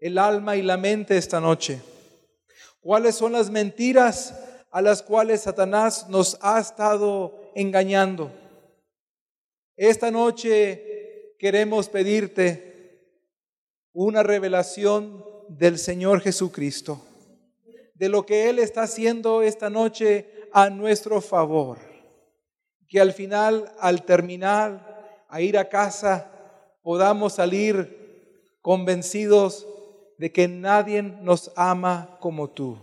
el alma y la mente esta noche. ¿Cuáles son las mentiras a las cuales Satanás nos ha estado engañando? Esta noche queremos pedirte una revelación del Señor Jesucristo, de lo que Él está haciendo esta noche a nuestro favor. Que al final, al terminar, a ir a casa, podamos salir convencidos de que nadie nos ama como tú,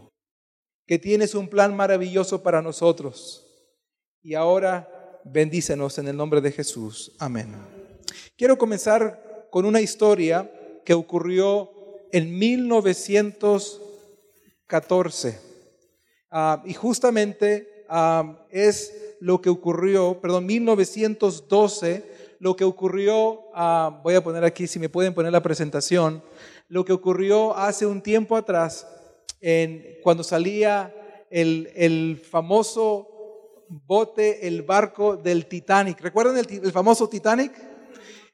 que tienes un plan maravilloso para nosotros. Y ahora bendícenos en el nombre de Jesús. Amén. Quiero comenzar con una historia que ocurrió en 1914. Ah, y justamente ah, es lo que ocurrió, perdón, 1912 lo que ocurrió, ah, voy a poner aquí, si me pueden poner la presentación, lo que ocurrió hace un tiempo atrás, cuando salía el, famoso bote, el barco del Titanic. ¿Recuerdan el, famoso Titanic?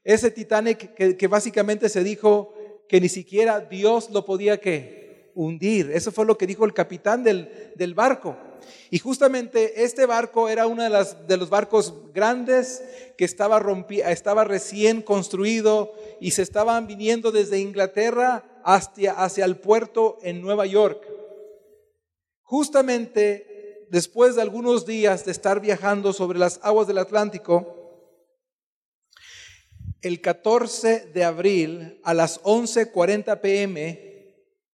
Ese Titanic que, básicamente se dijo que ni siquiera Dios lo podía que hundir. Eso fue lo que dijo el capitán del, del barco. Y justamente este barco era uno de, los barcos grandes que estaba, estaba recién construido y se estaban viniendo desde Inglaterra hacia, hacia el puerto en Nueva York. Justamente después de algunos días de estar viajando sobre las aguas del Atlántico, el 14 de abril a las 11:40 pm,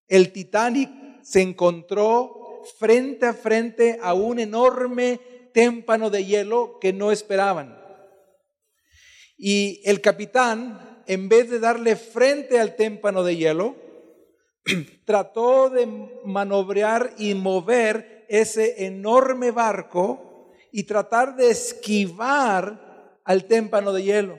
el Titanic se encontró frente a frente a un enorme témpano de hielo que no esperaban. Y el capitán, en vez de darle frente al témpano de hielo, trató de manobrear y mover ese enorme barco y tratar de esquivar al témpano de hielo.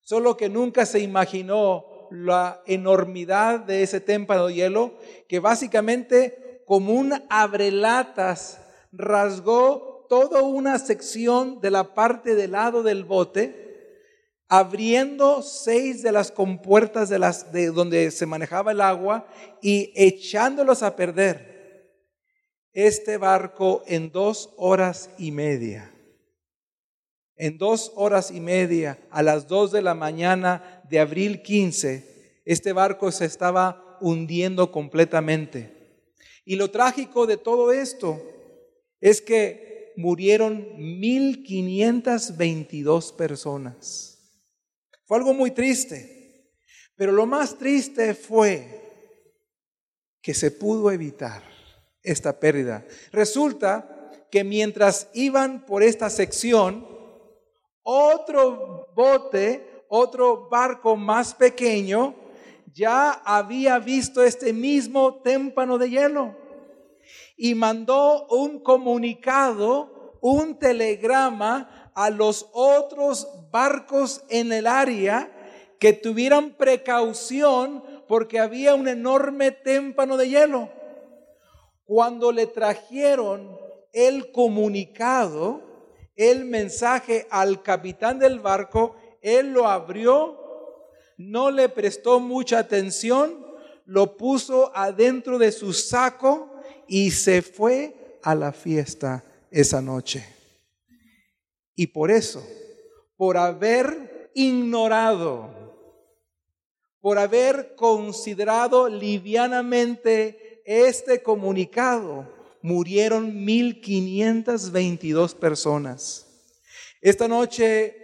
Solo que nunca se imaginó la enormidad de ese témpano de hielo, que básicamente como un abrelatas, rasgó toda una sección de la parte del lado del bote, abriendo seis de las compuertas de, las, de donde se manejaba el agua y echándolos a perder. Este barco en dos horas y media, en dos horas y media, a las dos de la mañana de abril 15, este barco se estaba hundiendo completamente. Y lo trágico de todo esto es que murieron 1522 personas. Fue algo muy triste. Pero lo más triste fue que se pudo evitar esta pérdida. Resulta que mientras iban por esta sección, otro bote, otro barco más pequeño, ya había visto este mismo témpano de hielo y mandó un comunicado, un telegrama a los otros barcos en el área que tuvieran precaución porque había un enorme témpano de hielo. Cuando le trajeron el comunicado, el mensaje al capitán del barco, él lo abrió no le prestó mucha atención, lo puso adentro de su saco y se fue a la fiesta esa noche. Y por eso, por haber ignorado, por haber considerado livianamente este comunicado, murieron 1522 personas. Esta noche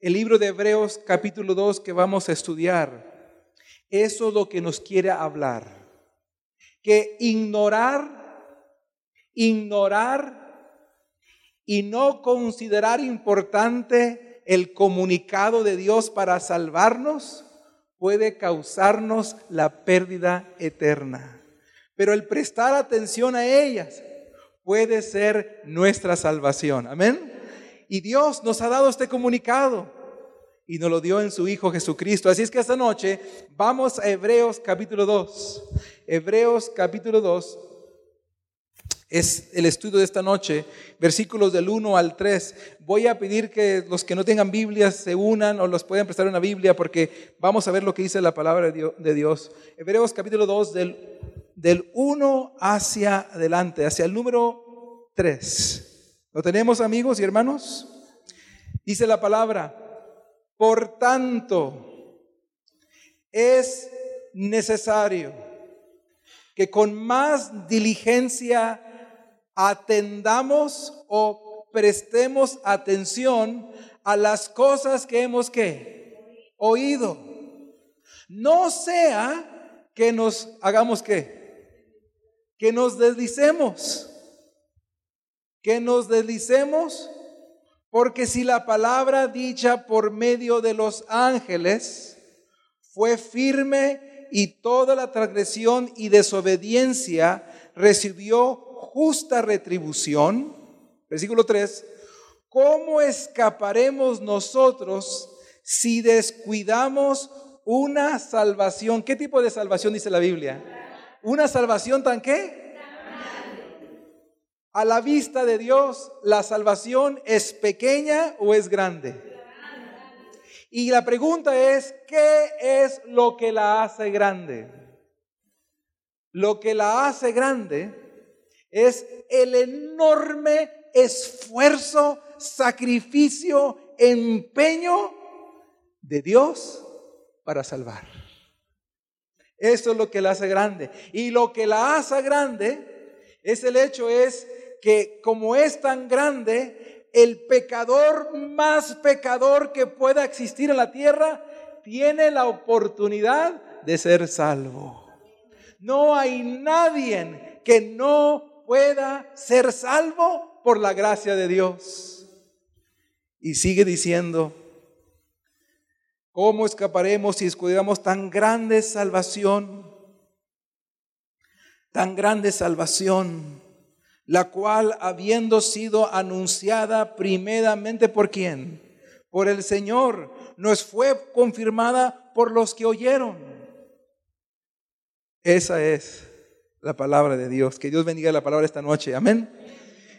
el libro de Hebreos capítulo 2 que vamos a estudiar, eso es lo que nos quiere hablar. Que ignorar, ignorar y no considerar importante el comunicado de Dios para salvarnos puede causarnos la pérdida eterna. Pero el prestar atención a ellas puede ser nuestra salvación. Amén. Y Dios nos ha dado este comunicado y nos lo dio en su Hijo Jesucristo. Así es que esta noche vamos a Hebreos capítulo 2. Hebreos capítulo 2. es el estudio de esta noche, versículos del 1 al 3. Voy a pedir que los que no tengan Biblias se unan o los puedan prestar una Biblia porque vamos a ver lo que dice la palabra de Dios. Hebreos capítulo 2 del, del 1 hacia adelante, hacia el número 3. ¿Lo tenemos amigos y hermanos? Dice la palabra, por tanto, es necesario que con más diligencia atendamos o prestemos atención a las cosas que hemos oído. No sea que nos hagamos que que nos deslicemos. Que nos deslicemos porque si la palabra dicha por medio de los ángeles fue firme y toda la transgresión y desobediencia recibió justa retribución, versículo 3, ¿cómo escaparemos nosotros si descuidamos una salvación? ¿Qué tipo de salvación dice la Biblia? ¿Una salvación tan qué? A la vista de Dios, ¿la salvación es pequeña o es grande? Y la pregunta es, ¿qué es lo que la hace grande? Lo que la hace grande es el enorme esfuerzo, sacrificio, empeño de Dios para salvar. Eso es lo que la hace grande. Y lo que la hace grande es el hecho es que como es tan grande, el pecador más pecador que pueda existir en la tierra tiene la oportunidad de ser salvo. No hay nadie que no pueda ser salvo por la gracia de Dios. Y sigue diciendo, ¿cómo escaparemos si descuidamos tan grande salvación? Tan grande salvación, la cual habiendo sido anunciada primeramente por quién? Por el Señor, nos fue confirmada por los que oyeron. Esa es la palabra de Dios. Que Dios bendiga la palabra esta noche. Amén.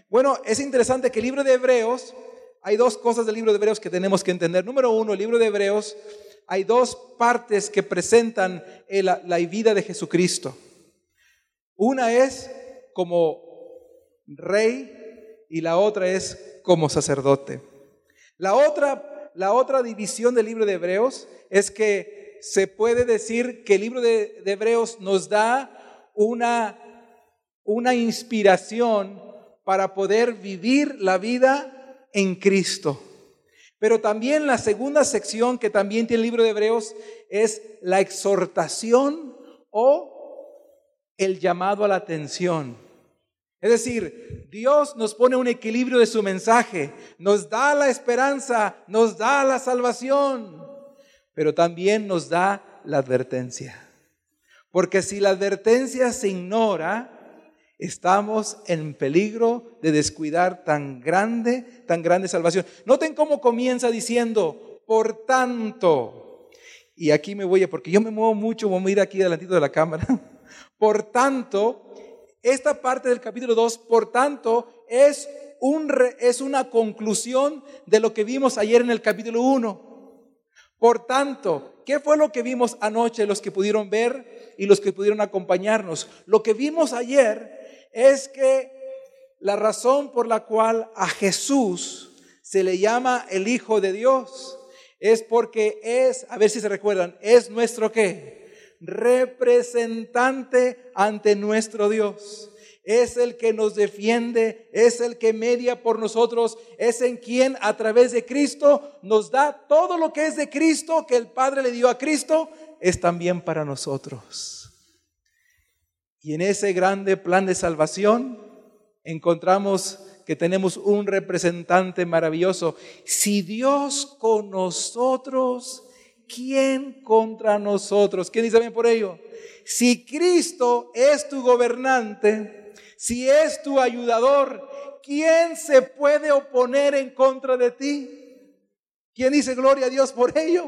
Bueno, es interesante que el libro de Hebreos, hay dos cosas del libro de Hebreos que tenemos que entender. Número uno, el libro de Hebreos, hay dos partes que presentan la, la vida de Jesucristo. Una es como rey y la otra es como sacerdote. La otra, la otra división del libro de Hebreos es que se puede decir que el libro de, Hebreos nos da una, una inspiración para poder vivir la vida en Cristo. Pero también la segunda sección que también tiene el libro de Hebreos es la exhortación o el llamado a la atención. Es decir, Dios nos pone un equilibrio de su mensaje, nos da la esperanza, nos da la salvación, pero también nos da la advertencia. Porque si la advertencia se ignora, estamos en peligro de descuidar tan grande, tan grande salvación. Noten cómo comienza diciendo, por tanto, y aquí me voy a, porque yo me muevo mucho, voy a ir aquí delantito de la cámara. Por tanto, esta parte del capítulo 2, por tanto, es, un, es una conclusión de lo que vimos ayer en el capítulo 1. Por tanto, ¿qué fue lo que vimos anoche los que pudieron ver? y los que pudieron acompañarnos. Lo que vimos ayer es que la razón por la cual a Jesús se le llama el Hijo de Dios es porque es, a ver si se recuerdan, es nuestro qué? Representante ante nuestro Dios. Es el que nos defiende, es el que media por nosotros, es en quien a través de Cristo nos da todo lo que es de Cristo, que el Padre le dio a Cristo, es también para nosotros. Y en ese grande plan de salvación encontramos que tenemos un representante maravilloso. Si Dios con nosotros, ¿quién contra nosotros? ¿Quién dice bien por ello? Si Cristo es tu gobernante, si es tu ayudador, ¿quién se puede oponer en contra de ti? ¿Quién dice gloria a Dios por ello?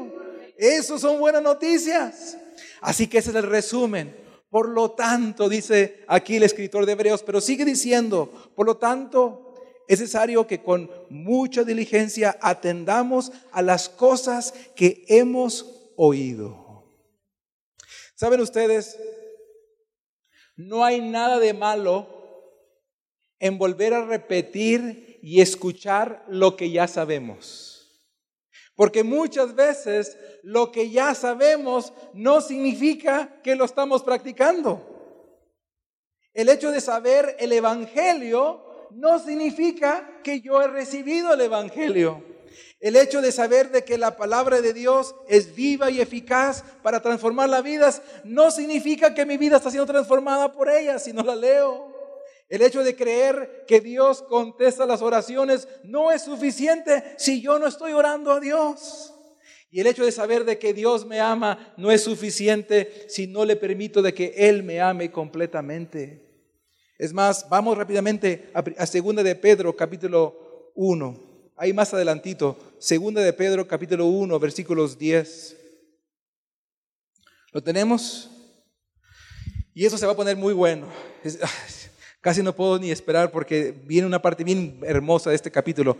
Eso son buenas noticias. Así que ese es el resumen. Por lo tanto, dice aquí el escritor de Hebreos, pero sigue diciendo, por lo tanto, es necesario que con mucha diligencia atendamos a las cosas que hemos oído. ¿Saben ustedes? No hay nada de malo en volver a repetir y escuchar lo que ya sabemos. Porque muchas veces lo que ya sabemos no significa que lo estamos practicando. El hecho de saber el Evangelio no significa que yo he recibido el Evangelio. El hecho de saber de que la palabra de Dios es viva y eficaz para transformar las vidas no significa que mi vida está siendo transformada por ella si no la leo. El hecho de creer que Dios contesta las oraciones no es suficiente si yo no estoy orando a Dios. Y el hecho de saber de que Dios me ama no es suficiente si no le permito de que Él me ame completamente. Es más, vamos rápidamente a, segunda de Pedro capítulo 1. Ahí más adelantito, segunda de Pedro capítulo 1 versículos 10. ¿Lo tenemos? Y eso se va a poner muy bueno. Casi no puedo ni esperar porque viene una parte bien hermosa de este capítulo.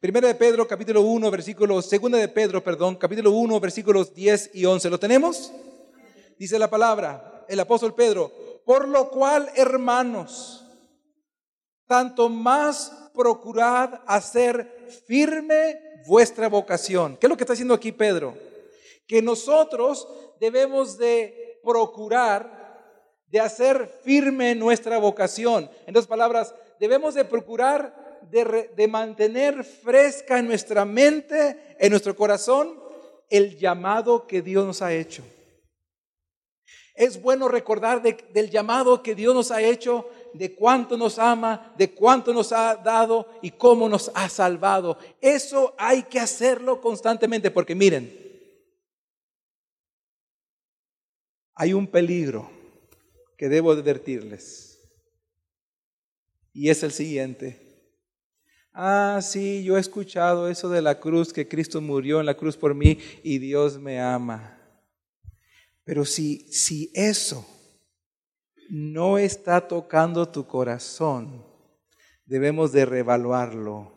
Primera de Pedro, capítulo 1, versículos, segunda de Pedro, perdón, capítulo 1, versículos 10 y 11. ¿Lo tenemos? Dice la palabra, el apóstol Pedro, por lo cual, hermanos, tanto más procurad hacer firme vuestra vocación. ¿Qué es lo que está diciendo aquí Pedro? Que nosotros debemos de procurar de hacer firme nuestra vocación. En dos palabras, debemos de procurar de, de, mantener fresca en nuestra mente, en nuestro corazón, el llamado que Dios nos ha hecho. Es bueno recordar del llamado que Dios nos ha hecho, de cuánto nos ama, de cuánto nos ha dado y cómo nos ha salvado. Eso hay que hacerlo constantemente porque miren, hay un peligro que debo advertirles. Y es el siguiente. Ah, sí, yo he escuchado eso de la cruz, que Cristo murió en la cruz por mí y Dios me ama. Pero si, si eso no está tocando tu corazón, debemos de revaluarlo.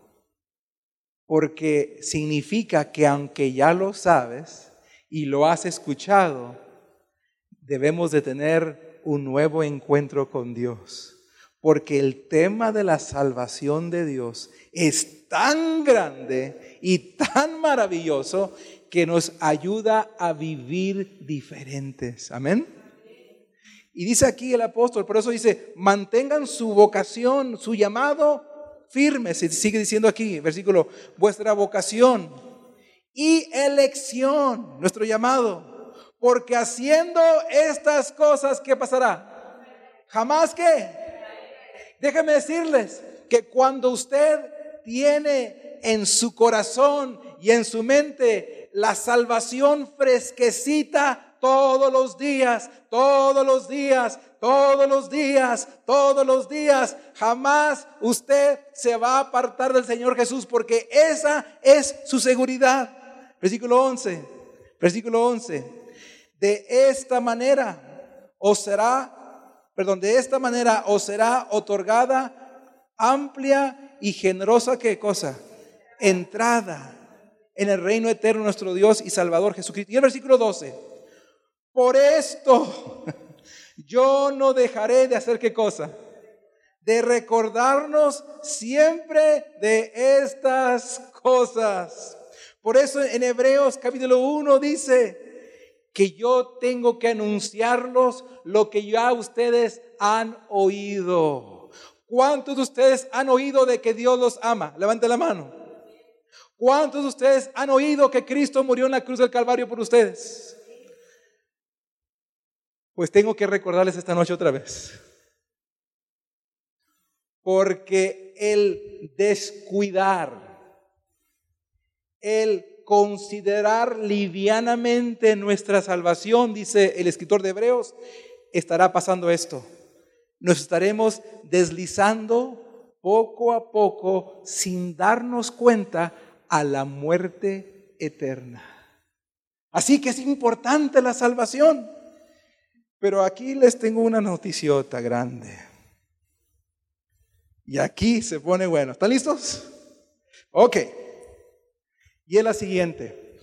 Porque significa que aunque ya lo sabes y lo has escuchado, debemos de tener un nuevo encuentro con Dios. Porque el tema de la salvación de Dios es tan grande y tan maravilloso que nos ayuda a vivir diferentes. Amén. Y dice aquí el apóstol, por eso dice, mantengan su vocación, su llamado firme. Se sigue diciendo aquí, versículo, vuestra vocación y elección, nuestro llamado porque haciendo estas cosas, ¿qué pasará? Jamás que. Déjeme decirles que cuando usted tiene en su corazón y en su mente la salvación fresquecita todos los días, todos los días, todos los días, todos los días, jamás usted se va a apartar del Señor Jesús porque esa es su seguridad. Versículo 11, versículo 11. De esta manera os será, perdón, de esta manera os será otorgada amplia y generosa, ¿qué cosa? Entrada en el reino eterno nuestro Dios y Salvador Jesucristo. Y el versículo 12. Por esto yo no dejaré de hacer qué cosa? De recordarnos siempre de estas cosas. Por eso en Hebreos capítulo 1 dice, que yo tengo que anunciarlos lo que ya ustedes han oído. ¿Cuántos de ustedes han oído de que Dios los ama? Levante la mano. ¿Cuántos de ustedes han oído que Cristo murió en la cruz del Calvario por ustedes? Pues tengo que recordarles esta noche otra vez. Porque el descuidar, el considerar livianamente nuestra salvación, dice el escritor de Hebreos, estará pasando esto. Nos estaremos deslizando poco a poco sin darnos cuenta a la muerte eterna. Así que es importante la salvación. Pero aquí les tengo una noticiota grande. Y aquí se pone bueno. ¿Están listos? Ok. Y es la siguiente.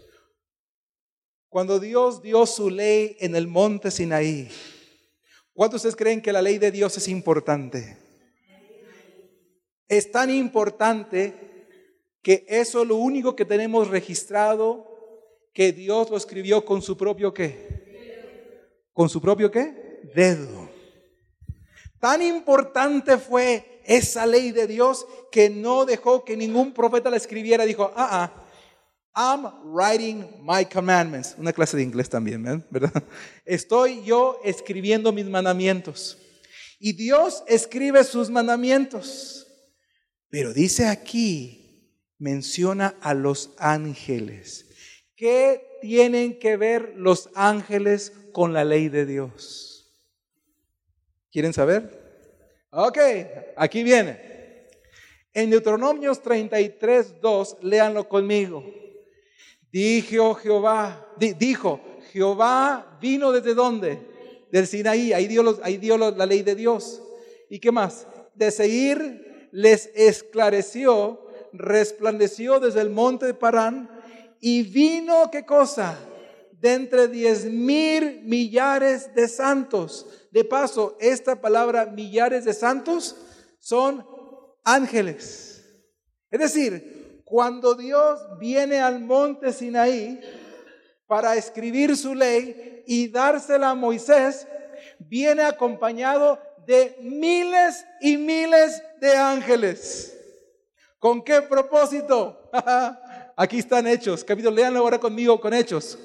Cuando Dios dio su ley en el monte Sinaí, ¿cuántos ustedes creen que la ley de Dios es importante? Es tan importante que eso es lo único que tenemos registrado que Dios lo escribió con su propio qué? ¿Con su propio qué? Dedo. Tan importante fue esa ley de Dios que no dejó que ningún profeta la escribiera. Dijo, ah, ah, I'm writing my commandments. Una clase de inglés también, ¿verdad? Estoy yo escribiendo mis mandamientos. Y Dios escribe sus mandamientos. Pero dice aquí, menciona a los ángeles. ¿Qué tienen que ver los ángeles con la ley de Dios? ¿Quieren saber? Ok, aquí viene. En Deuteronomios 33, 2, léanlo conmigo. Dijo Jehová, dijo, Jehová vino desde dónde? Del Sinaí, ahí dio, ahí dio la ley de Dios. ¿Y qué más? De seguir les esclareció, resplandeció desde el monte de Parán y vino, ¿qué cosa? De entre diez mil millares de santos de paso, esta palabra millares de santos son ángeles. Es decir, cuando Dios viene al monte Sinaí para escribir su ley y dársela a Moisés, viene acompañado de miles y miles de ángeles. ¿Con qué propósito? Aquí están hechos. Capítulo, leanlo ahora conmigo con hechos.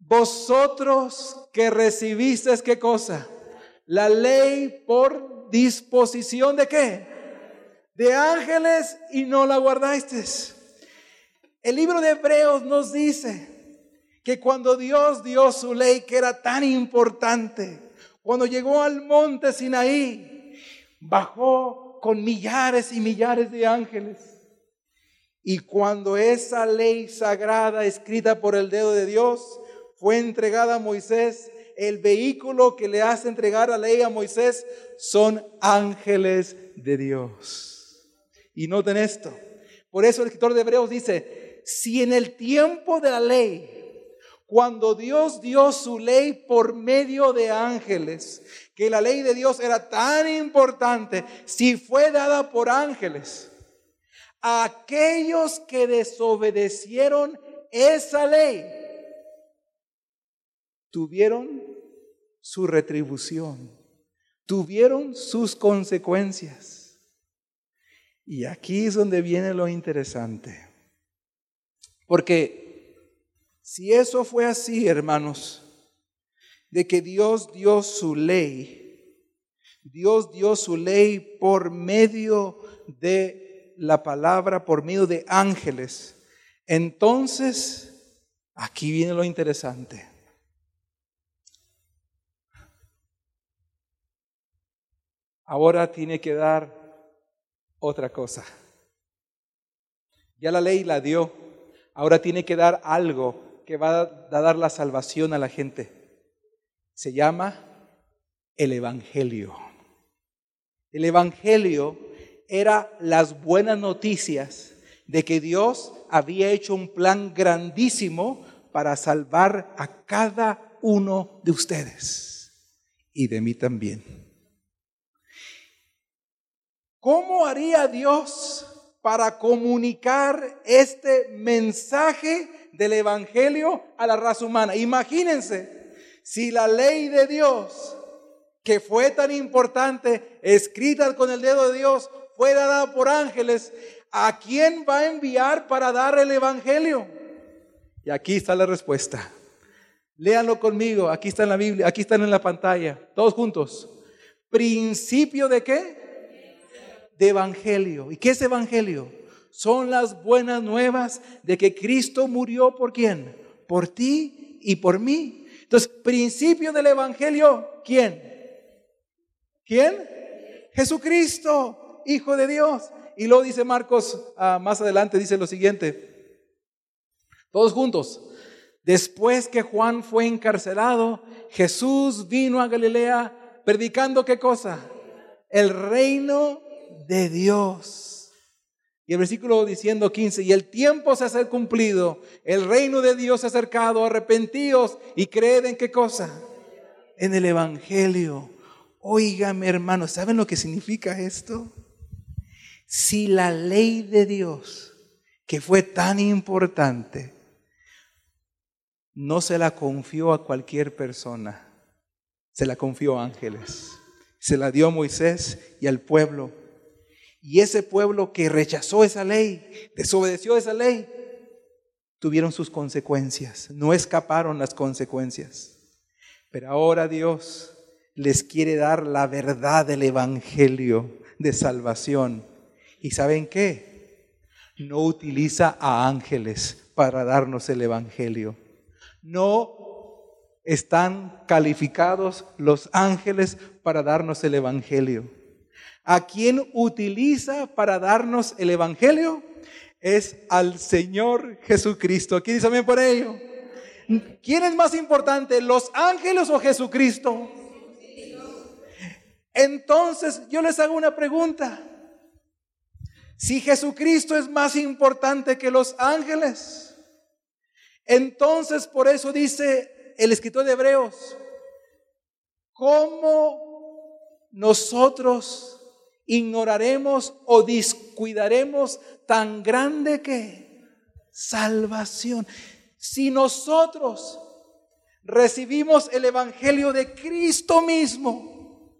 Vosotros que recibisteis qué cosa? La ley por disposición de qué? De ángeles y no la guardasteis. El libro de Hebreos nos dice que cuando Dios dio su ley que era tan importante, cuando llegó al monte Sinaí, bajó con millares y millares de ángeles. Y cuando esa ley sagrada escrita por el dedo de Dios fue entregada a Moisés, el vehículo que le hace entregar la ley a Moisés son ángeles de Dios. Y noten esto. Por eso el escritor de Hebreos dice, si en el tiempo de la ley, cuando Dios dio su ley por medio de ángeles, que la ley de Dios era tan importante, si fue dada por ángeles, aquellos que desobedecieron esa ley, tuvieron su retribución, tuvieron sus consecuencias. Y aquí es donde viene lo interesante. Porque si eso fue así, hermanos, de que Dios dio su ley, Dios dio su ley por medio de la palabra, por medio de ángeles, entonces aquí viene lo interesante. ahora tiene que dar otra cosa. Ya la ley la dio, ahora tiene que dar algo que va a dar la salvación a la gente. Se llama el Evangelio. El Evangelio era las buenas noticias de que Dios había hecho un plan grandísimo para salvar a cada uno de ustedes y de mí también. ¿Cómo haría Dios para comunicar este mensaje del Evangelio a la raza humana? Imagínense, si la ley de Dios, que fue tan importante, escrita con el dedo de Dios, fue dada por ángeles, ¿a quién va a enviar para dar el Evangelio? Y aquí está la respuesta. Léanlo conmigo, aquí está en la Biblia, aquí están en la pantalla, todos juntos. ¿Principio de qué? De evangelio. ¿Y qué es evangelio? Son las buenas nuevas de que Cristo murió por quién? Por ti y por mí. Entonces, principio del evangelio, ¿quién? ¿Quién? Jesucristo, Hijo de Dios. Y luego dice Marcos, ah, más adelante dice lo siguiente. Todos juntos. Después que Juan fue encarcelado, Jesús vino a Galilea predicando qué cosa? El reino de Dios. Y el versículo diciendo 15, y el tiempo se ha cumplido, el reino de Dios se ha acercado, arrepentíos y creed en qué cosa? En el Evangelio. Óigame hermano, ¿saben lo que significa esto? Si la ley de Dios, que fue tan importante, no se la confió a cualquier persona, se la confió a ángeles. Se la dio a Moisés y al pueblo. Y ese pueblo que rechazó esa ley, desobedeció esa ley, tuvieron sus consecuencias, no escaparon las consecuencias. Pero ahora Dios les quiere dar la verdad del Evangelio de salvación. ¿Y saben qué? No utiliza a ángeles para darnos el Evangelio no están calificados los ángeles para darnos el Evangelio. ¿A quién utiliza para darnos el Evangelio? Es al Señor Jesucristo. ¿Quién dice amén por ello? ¿Quién es más importante, los ángeles o Jesucristo? Entonces yo les hago una pregunta. Si Jesucristo es más importante que los ángeles, entonces, por eso dice el escritor de Hebreos, ¿cómo nosotros ignoraremos o descuidaremos tan grande que salvación? Si nosotros recibimos el Evangelio de Cristo mismo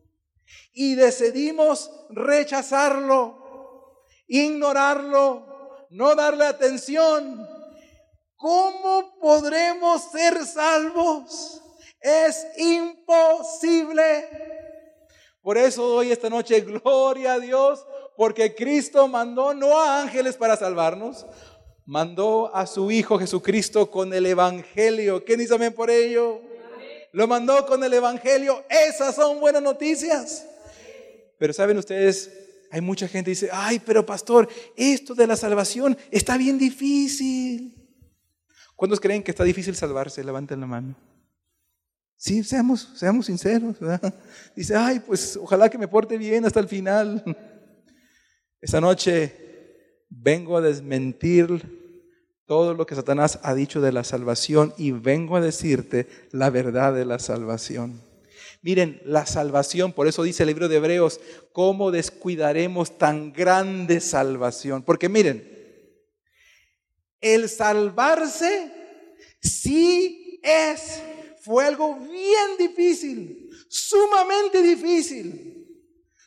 y decidimos rechazarlo, ignorarlo, no darle atención, ¿Cómo podremos ser salvos? Es imposible. Por eso doy esta noche gloria a Dios, porque Cristo mandó no a ángeles para salvarnos, mandó a su Hijo Jesucristo con el Evangelio. ¿Quién dice amén por ello? Lo mandó con el Evangelio. Esas son buenas noticias. Pero saben ustedes, hay mucha gente que dice, ay, pero pastor, esto de la salvación está bien difícil. ¿Cuántos creen que está difícil salvarse? Levanten la mano. Sí, seamos, seamos sinceros. Dice, ay, pues ojalá que me porte bien hasta el final. Esta noche vengo a desmentir todo lo que Satanás ha dicho de la salvación y vengo a decirte la verdad de la salvación. Miren, la salvación, por eso dice el libro de Hebreos, ¿cómo descuidaremos tan grande salvación? Porque miren, el salvarse sí es, fue algo bien difícil, sumamente difícil.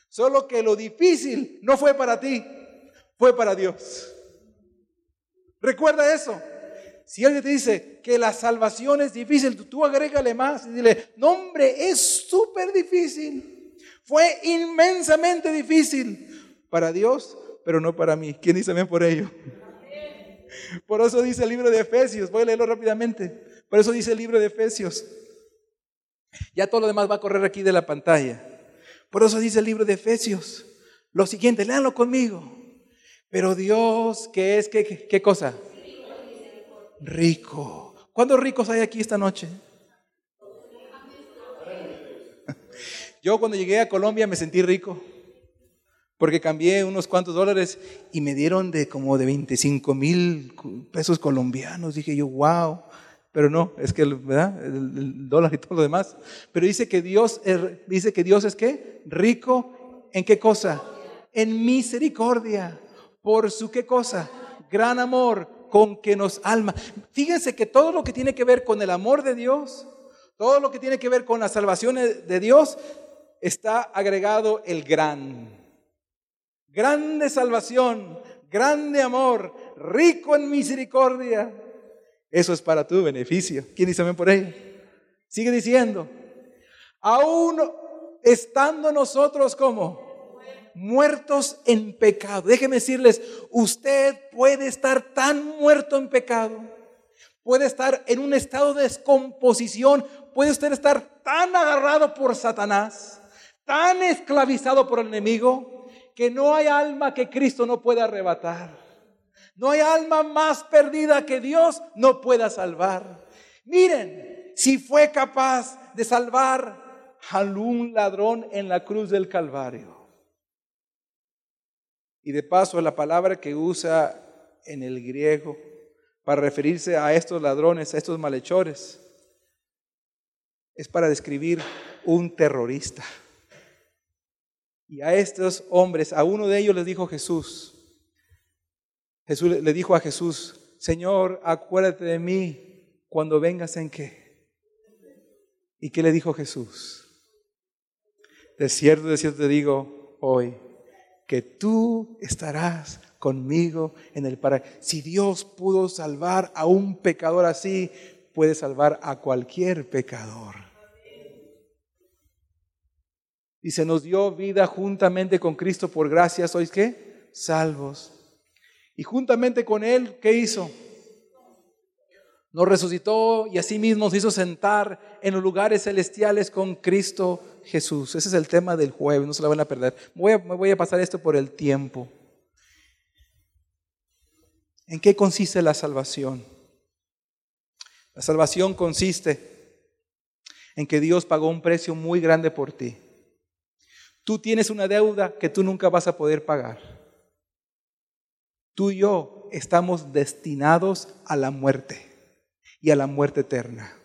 Solo que lo difícil no fue para ti, fue para Dios. Recuerda eso. Si alguien te dice que la salvación es difícil, tú agrégale más y dile, no hombre, es súper difícil. Fue inmensamente difícil para Dios, pero no para mí. ¿Quién dice amén por ello? Por eso dice el libro de Efesios, voy a leerlo rápidamente. Por eso dice el libro de Efesios. Ya todo lo demás va a correr aquí de la pantalla. Por eso dice el libro de Efesios. Lo siguiente, léanlo conmigo. Pero Dios, ¿qué es? ¿Qué, qué cosa? Rico. ¿Cuántos ricos hay aquí esta noche? Yo cuando llegué a Colombia me sentí rico porque cambié unos cuantos dólares y me dieron de como de 25 mil pesos colombianos. Dije yo, wow, pero no, es que ¿verdad? El, dólar y todo lo demás. Pero dice que Dios, dice que Dios es qué? Rico en qué cosa? En misericordia. Por su qué cosa? Gran amor con que nos alma. Fíjense que todo lo que tiene que ver con el amor de Dios, todo lo que tiene que ver con la salvación de Dios, está agregado el gran grande salvación, grande amor, rico en misericordia. Eso es para tu beneficio. ¿Quién dice amén por ello? Sigue diciendo, aún estando nosotros como muertos en pecado. Déjenme decirles, usted puede estar tan muerto en pecado, puede estar en un estado de descomposición, puede usted estar tan agarrado por Satanás, tan esclavizado por el enemigo, que no hay alma que Cristo no pueda arrebatar. No hay alma más perdida que Dios no pueda salvar. Miren, si fue capaz de salvar a un ladrón en la cruz del Calvario. Y de paso, la palabra que usa en el griego para referirse a estos ladrones, a estos malhechores, es para describir un terrorista. Y a estos hombres, a uno de ellos les dijo Jesús, Jesús le dijo a Jesús, Señor, acuérdate de mí cuando vengas en qué. ¿Y qué le dijo Jesús? De cierto, de cierto te digo hoy, que tú estarás conmigo en el paraíso. Si Dios pudo salvar a un pecador así, puede salvar a cualquier pecador. Y se nos dio vida juntamente con Cristo por gracia, ¿sois qué? Salvos. Y juntamente con Él, ¿qué hizo? Nos resucitó y asimismo nos hizo sentar en los lugares celestiales con Cristo Jesús. Ese es el tema del jueves, no se la van a perder. Me voy a pasar esto por el tiempo. ¿En qué consiste la salvación? La salvación consiste en que Dios pagó un precio muy grande por ti. Tú tienes una deuda que tú nunca vas a poder pagar. Tú y yo estamos destinados a la muerte y a la muerte eterna.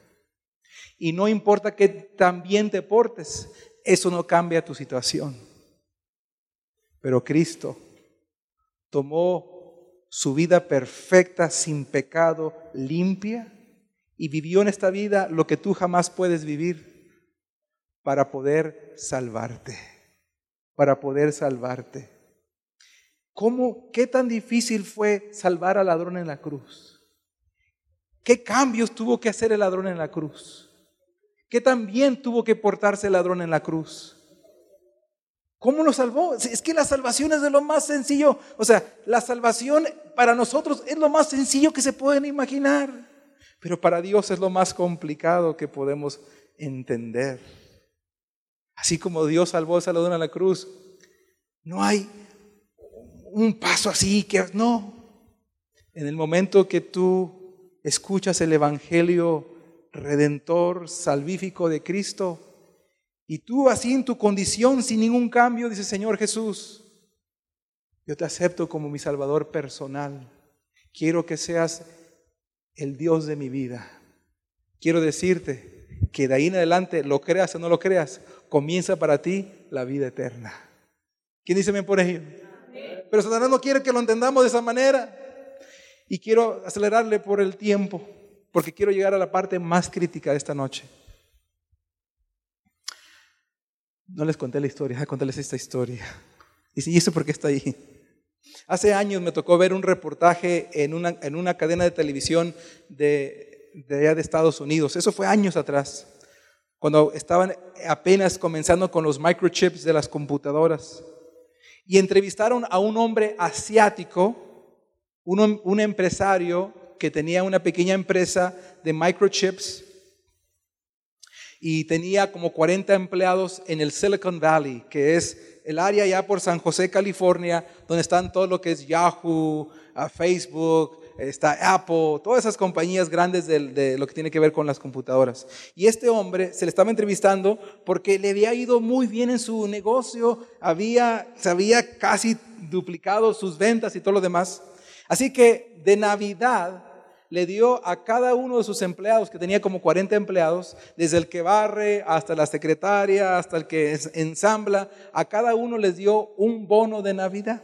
Y no importa que también te portes, eso no cambia tu situación. Pero Cristo tomó su vida perfecta, sin pecado, limpia, y vivió en esta vida lo que tú jamás puedes vivir para poder salvarte, para poder salvarte. ¿Cómo, qué tan difícil fue salvar al ladrón en la cruz? ¿Qué cambios tuvo que hacer el ladrón en la cruz? ¿Qué también tuvo que portarse el ladrón en la cruz? ¿Cómo lo salvó? Es que la salvación es de lo más sencillo. O sea, la salvación para nosotros es lo más sencillo que se pueden imaginar. Pero para Dios es lo más complicado que podemos entender. Así como Dios salvó a ladrón en la cruz, no hay un paso así que no. En el momento que tú escuchas el Evangelio redentor, salvífico de Cristo, y tú así en tu condición, sin ningún cambio, dices, Señor Jesús, yo te acepto como mi Salvador personal. Quiero que seas el Dios de mi vida. Quiero decirte que de ahí en adelante, lo creas o no lo creas, comienza para ti la vida eterna. ¿Quién dice bien por ello? Pero Satanás no quiere que lo entendamos de esa manera. Y quiero acelerarle por el tiempo, porque quiero llegar a la parte más crítica de esta noche. No les conté la historia, a contarles esta historia. Y eso por qué está ahí? Hace años me tocó ver un reportaje en una, en una cadena de televisión de, de Estados Unidos. Eso fue años atrás, cuando estaban apenas comenzando con los microchips de las computadoras y entrevistaron a un hombre asiático, un, empresario que tenía una pequeña empresa de microchips y tenía como 40 empleados en el Silicon Valley, que es el área ya por San José, California, donde están todo lo que es Yahoo, Facebook, está Apple, todas esas compañías grandes de, lo que tiene que ver con las computadoras. Y este hombre se le estaba entrevistando porque le había ido muy bien en su negocio, había, se había casi duplicado sus ventas y todo lo demás. Así que de Navidad le dio a cada uno de sus empleados, que tenía como 40 empleados, desde el que barre hasta la secretaria, hasta el que ensambla, a cada uno les dio un bono de Navidad.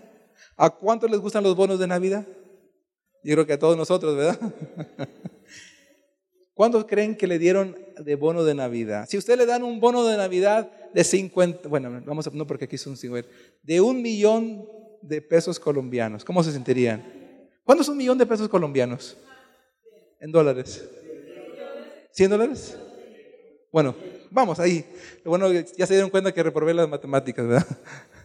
¿A cuántos les gustan los bonos de Navidad? Yo creo que a todos nosotros, ¿verdad? ¿Cuántos creen que le dieron de bono de Navidad? Si usted le dan un bono de Navidad de 50, bueno, vamos a, no porque aquí son 50, de un millón de pesos colombianos, ¿cómo se sentirían? ¿Cuánto es un millón de pesos colombianos? En dólares. ¿100 dólares? Bueno, vamos ahí. Bueno, ya se dieron cuenta que reprobé las matemáticas, ¿verdad?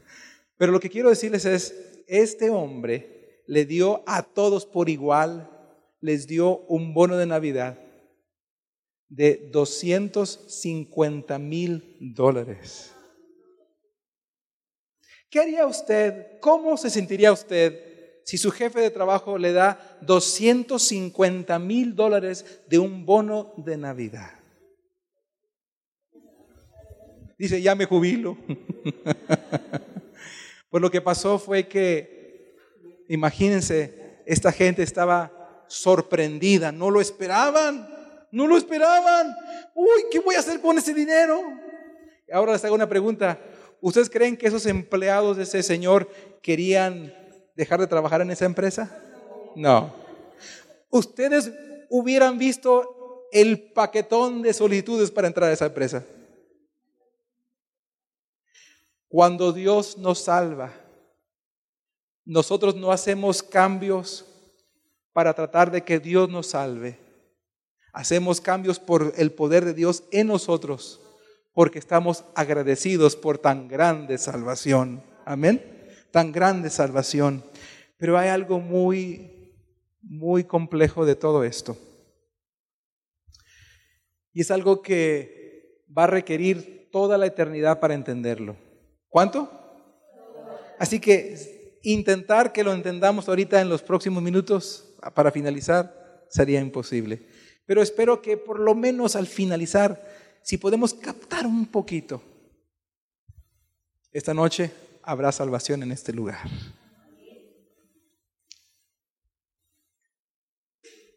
Pero lo que quiero decirles es, este hombre le dio a todos por igual, les dio un bono de Navidad de 250 mil dólares. ¿Qué haría usted? ¿Cómo se sentiría usted si su jefe de trabajo le da 250 mil dólares de un bono de Navidad? Dice, ya me jubilo. pues lo que pasó fue que, imagínense, esta gente estaba sorprendida, no lo esperaban, no lo esperaban. Uy, ¿qué voy a hacer con ese dinero? Ahora les hago una pregunta. ¿Ustedes creen que esos empleados de ese señor querían dejar de trabajar en esa empresa? No. ¿Ustedes hubieran visto el paquetón de solicitudes para entrar a esa empresa? Cuando Dios nos salva, nosotros no hacemos cambios para tratar de que Dios nos salve. Hacemos cambios por el poder de Dios en nosotros, porque estamos agradecidos por tan grande salvación. Amén. Tan grande salvación. Pero hay algo muy, muy complejo de todo esto. Y es algo que va a requerir toda la eternidad para entenderlo. ¿Cuánto? Así que intentar que lo entendamos ahorita en los próximos minutos para finalizar sería imposible. Pero espero que por lo menos al finalizar, si podemos captar un poquito, esta noche habrá salvación en este lugar.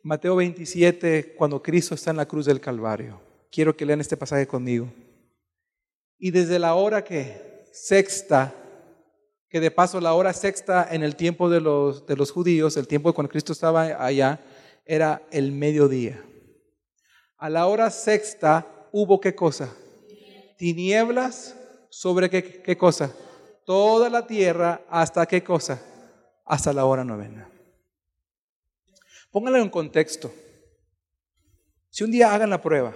Mateo 27, cuando Cristo está en la cruz del Calvario. Quiero que lean este pasaje conmigo. Y desde la hora que sexta, que de paso la hora sexta en el tiempo de los, de los judíos, el tiempo cuando Cristo estaba allá, era el mediodía. A la hora sexta hubo qué cosa? Tinieblas sobre qué, qué cosa? Toda la tierra hasta qué cosa? Hasta la hora novena. Pónganlo en contexto. Si un día hagan la prueba,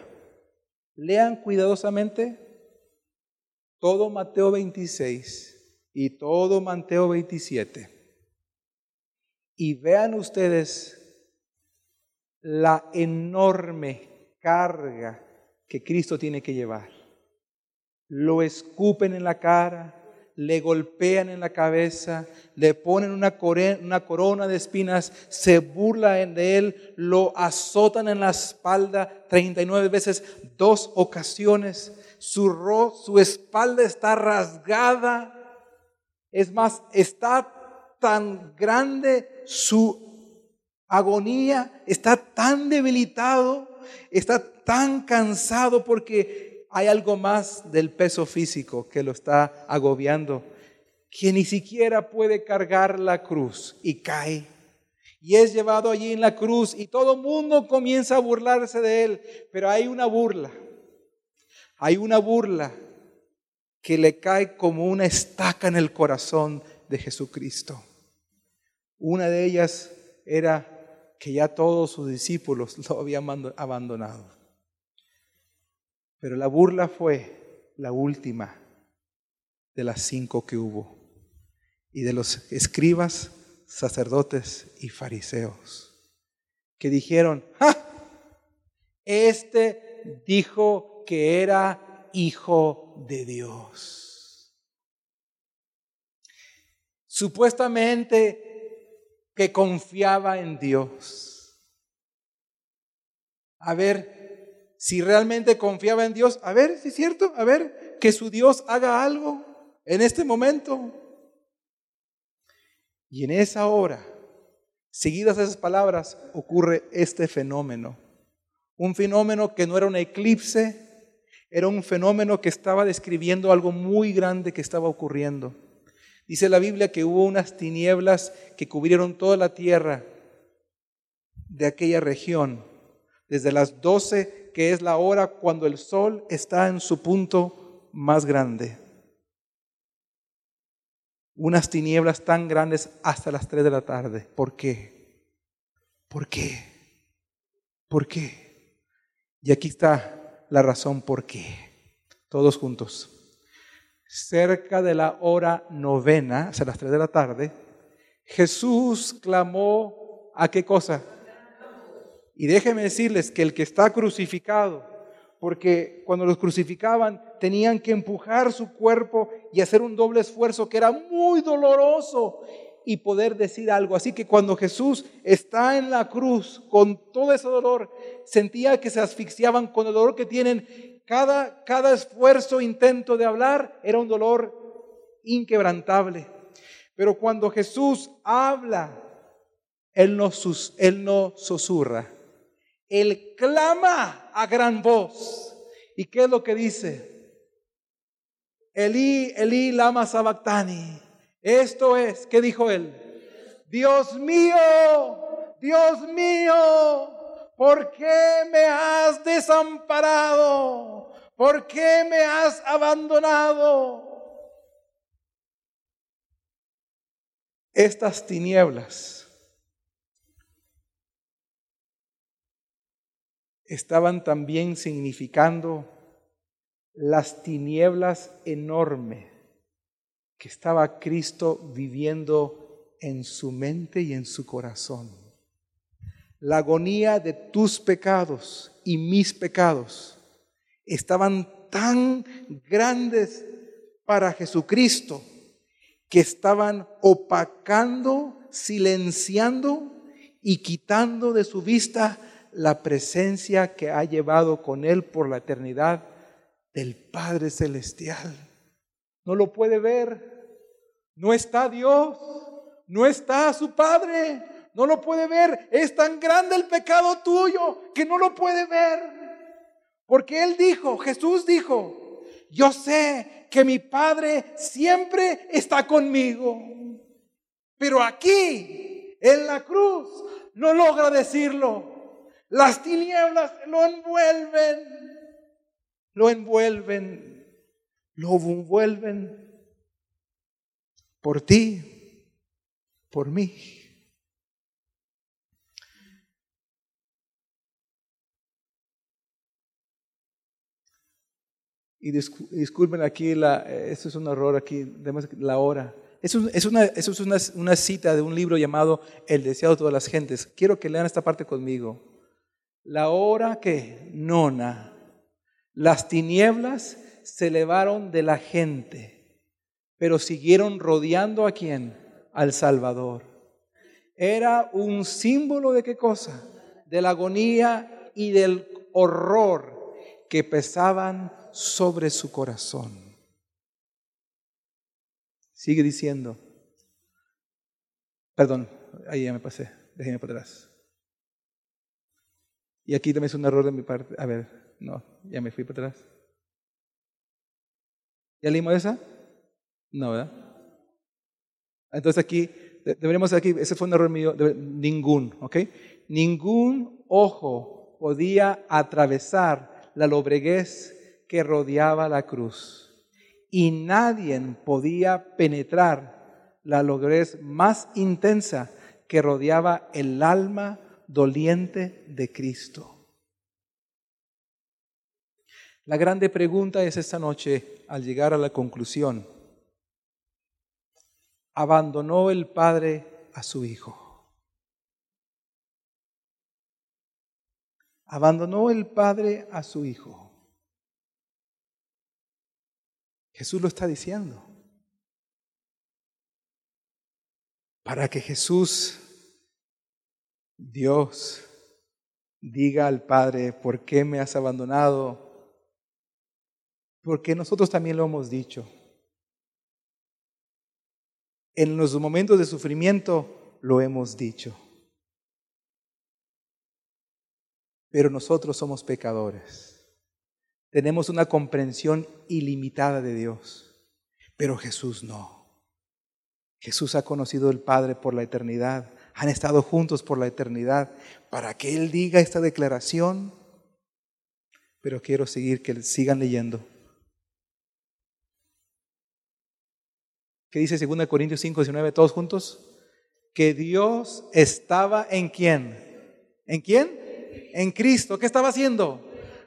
lean cuidadosamente todo Mateo 26 y todo Mateo 27. Y vean ustedes la enorme carga que Cristo tiene que llevar. Lo escupen en la cara, le golpean en la cabeza, le ponen una, corona de espinas, se burlan de él, lo azotan en la espalda 39 veces, dos ocasiones su, su espalda está rasgada. Es más, está tan grande su agonía, está tan debilitado, está tan cansado porque hay algo más del peso físico que lo está agobiando, que ni siquiera puede cargar la cruz y cae. Y es llevado allí en la cruz y todo el mundo comienza a burlarse de él, pero hay una burla hay una burla que le cae como una estaca en el corazón de Jesucristo. Una de ellas era que ya todos sus discípulos lo habían abandonado. Pero la burla fue la última de las cinco que hubo y de los escribas, sacerdotes y fariseos que dijeron, Este dijo que era hijo de Dios. Supuestamente que confiaba en Dios. A ver, si realmente confiaba en Dios, a ver si es cierto, a ver, que su Dios haga algo en este momento. Y en esa hora, seguidas esas palabras, ocurre este fenómeno. Un fenómeno que no era un eclipse, era un fenómeno que estaba describiendo algo muy grande que estaba ocurriendo. Dice la Biblia que hubo unas tinieblas que cubrieron toda la tierra de aquella región, desde las 12, que es la hora cuando el sol está en su punto más grande. Unas tinieblas tan grandes hasta las 3 de la tarde. ¿Por qué? ¿Por qué? ¿Por qué? Y aquí está la razón por qué. Todos juntos. Cerca de la hora novena, a las tres de la tarde, Jesús clamó a qué cosa. Y déjenme decirles que el que está crucificado, porque cuando los crucificaban tenían que empujar su cuerpo y hacer un doble esfuerzo que era muy doloroso. Y poder decir algo. Así que cuando Jesús está en la cruz con todo ese dolor, sentía que se asfixiaban con el dolor que tienen. Cada, cada esfuerzo, intento de hablar era un dolor inquebrantable. Pero cuando Jesús habla, Él no, sus, él no susurra. Él clama a gran voz. ¿Y qué es lo que dice? Elí, Elí, lama sabactani. Esto es, ¿qué dijo él? Dios mío, Dios mío, ¿por qué me has desamparado? ¿Por qué me has abandonado? Estas tinieblas estaban también significando las tinieblas enormes que estaba Cristo viviendo en su mente y en su corazón. La agonía de tus pecados y mis pecados estaban tan grandes para Jesucristo que estaban opacando, silenciando y quitando de su vista la presencia que ha llevado con Él por la eternidad del Padre Celestial. No lo puede ver. No está Dios. No está su Padre. No lo puede ver. Es tan grande el pecado tuyo que no lo puede ver. Porque Él dijo, Jesús dijo, yo sé que mi Padre siempre está conmigo. Pero aquí, en la cruz, no logra decirlo. Las tinieblas lo envuelven, lo envuelven, lo envuelven por ti, por mí. Y disculpen aquí, la, esto es un error aquí, la hora. Es, es, una, eso es una, cita de un libro llamado El deseado de todas las gentes. Quiero que lean esta parte conmigo. La hora que nona, las tinieblas se elevaron de la gente, pero siguieron rodeando a quién? Al Salvador. Era un símbolo de qué cosa? De la agonía y del horror que pesaban sobre su corazón. Sigue diciendo. Perdón, ahí ya me pasé. Déjeme para atrás. Y aquí también es un error de mi parte. A ver, no, ya me fui para atrás. ¿Ya leímos esa? No, ¿verdad? Entonces aquí, deberíamos aquí, ese fue un error mío, ningún, ¿ok? Ningún ojo podía atravesar la lobreguez que rodeaba la cruz. Y nadie podía penetrar la lobreguez más intensa que rodeaba el alma doliente de Cristo. La grande pregunta es esta noche, al llegar a la conclusión, ¿abandonó el Padre a su Hijo? ¿Abandonó el Padre a su Hijo? Jesús lo está diciendo. Para que Jesús Dios diga al Padre, ¿por qué me has abandonado? Porque nosotros también lo hemos dicho. En los momentos de sufrimiento lo hemos dicho. Pero nosotros somos pecadores. Tenemos una comprensión ilimitada de Dios. Pero Jesús no. Jesús ha conocido al Padre por la eternidad han estado juntos por la eternidad, para que Él diga esta declaración. Pero quiero seguir, que sigan leyendo. ¿Qué dice 2 Corintios 5, 19, todos juntos? Que Dios estaba en quién? ¿En quién? En Cristo. ¿Qué estaba haciendo?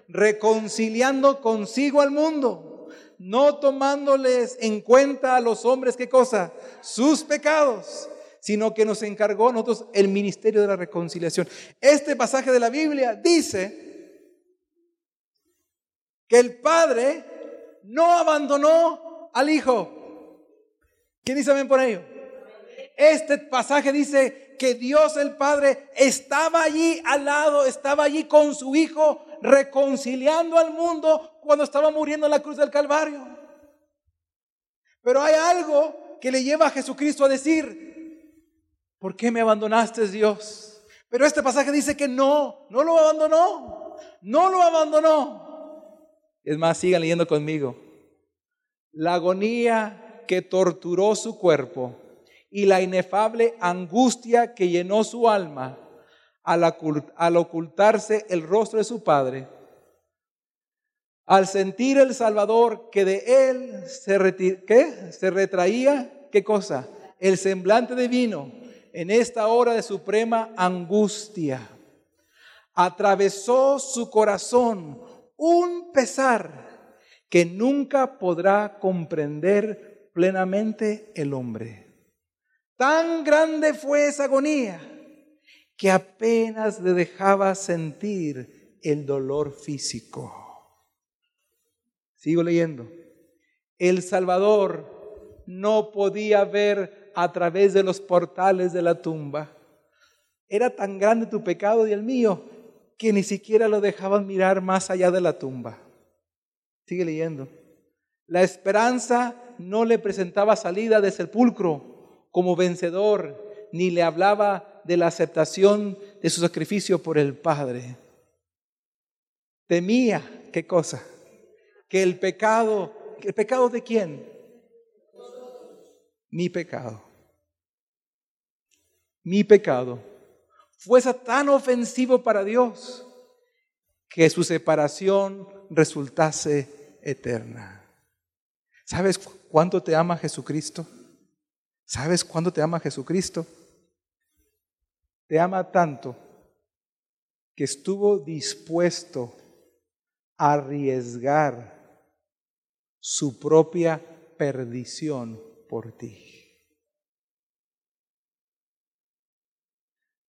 Reconciliando consigo al mundo, no tomándoles en cuenta a los hombres, ¿qué cosa? Sus pecados sino que nos encargó a nosotros el ministerio de la reconciliación. Este pasaje de la Biblia dice que el Padre no abandonó al Hijo. ¿Quién dice amén por ello? Este pasaje dice que Dios el Padre estaba allí al lado, estaba allí con su Hijo, reconciliando al mundo cuando estaba muriendo en la cruz del Calvario. Pero hay algo que le lleva a Jesucristo a decir, ¿por qué me abandonaste Dios? Pero este pasaje dice que no, no lo abandonó, no lo abandonó. Es más, sigan leyendo conmigo. La agonía que torturó su cuerpo y la inefable angustia que llenó su alma al, ocultarse el rostro de su Padre, al sentir el Salvador que de él se, ¿qué? se retraía, ¿qué cosa? El semblante divino en esta hora de suprema angustia. Atravesó su corazón un pesar que nunca podrá comprender plenamente el hombre. Tan grande fue esa agonía que apenas le dejaba sentir el dolor físico. Sigo leyendo. El Salvador no podía ver a través de los portales de la tumba. Era tan grande tu pecado y el mío que ni siquiera lo dejaban mirar más allá de la tumba. Sigue leyendo. La esperanza no le presentaba salida del sepulcro como vencedor, ni le hablaba de la aceptación de su sacrificio por el Padre. Temía, ¿qué cosa? Que el pecado, ¿el pecado de quién? Mi pecado. Mi pecado fuese tan ofensivo para Dios que su separación resultase eterna. ¿Sabes cuánto te ama Jesucristo? ¿Sabes cuándo te ama Jesucristo? Te ama tanto que estuvo dispuesto a arriesgar su propia perdición por ti.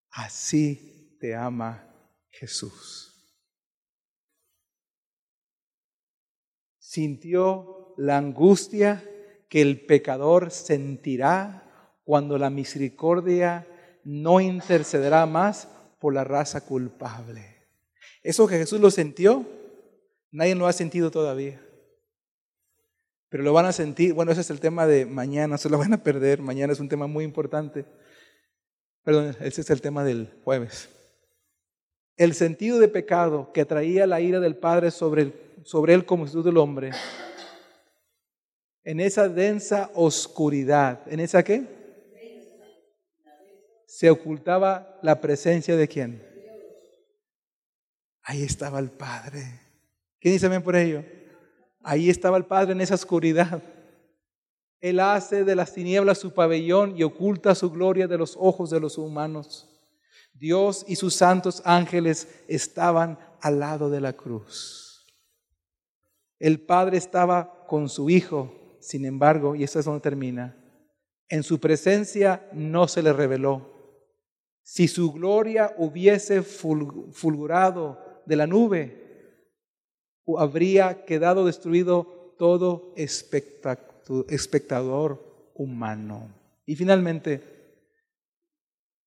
Así te ama Jesús. Sintió la angustia que el pecador sentirá cuando la misericordia no intercederá más por la raza culpable. Eso que Jesús lo sintió, nadie lo ha sentido todavía. Pero lo van a sentir, bueno, ese es el tema de mañana, se lo van a perder, mañana es un tema muy importante. Perdón, ese es el tema del jueves. El sentido de pecado que traía la ira del Padre sobre, sobre él como Jesús del hombre en esa densa oscuridad, ¿en esa qué? Se ocultaba la presencia de quién? Ahí estaba el Padre. ¿Quién dice amén por ello? Ahí estaba el Padre en esa oscuridad. Él hace de las tinieblas su pabellón y oculta su gloria de los ojos de los humanos. Dios y sus santos ángeles estaban al lado de la cruz. El Padre estaba con su Hijo sin embargo, y esto es donde termina, en su presencia no se le reveló. Si su gloria hubiese fulgurado de la nube, habría quedado destruido todo espectador humano. Y finalmente,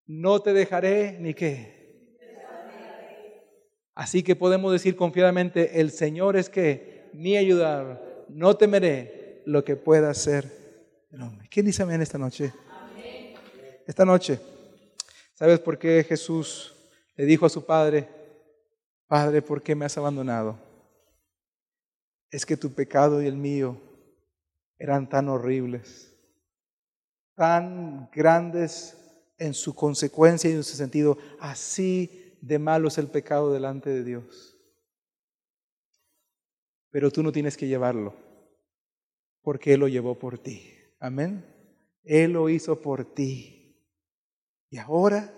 no te dejaré ni qué. Así que podemos decir confiadamente, el Señor es que mi ayudar, no temeré lo que pueda hacer el hombre. ¿Quién dice amén esta noche? Esta noche, ¿sabes por qué Jesús le dijo a su padre, Padre, ¿por qué me has abandonado? Es que tu pecado y el mío eran tan horribles, tan grandes en su consecuencia y en su sentido. Así de malo es el pecado delante de Dios. Pero tú no tienes que llevarlo porque Él lo llevó por ti. Amén. Él lo hizo por ti. Y ahora,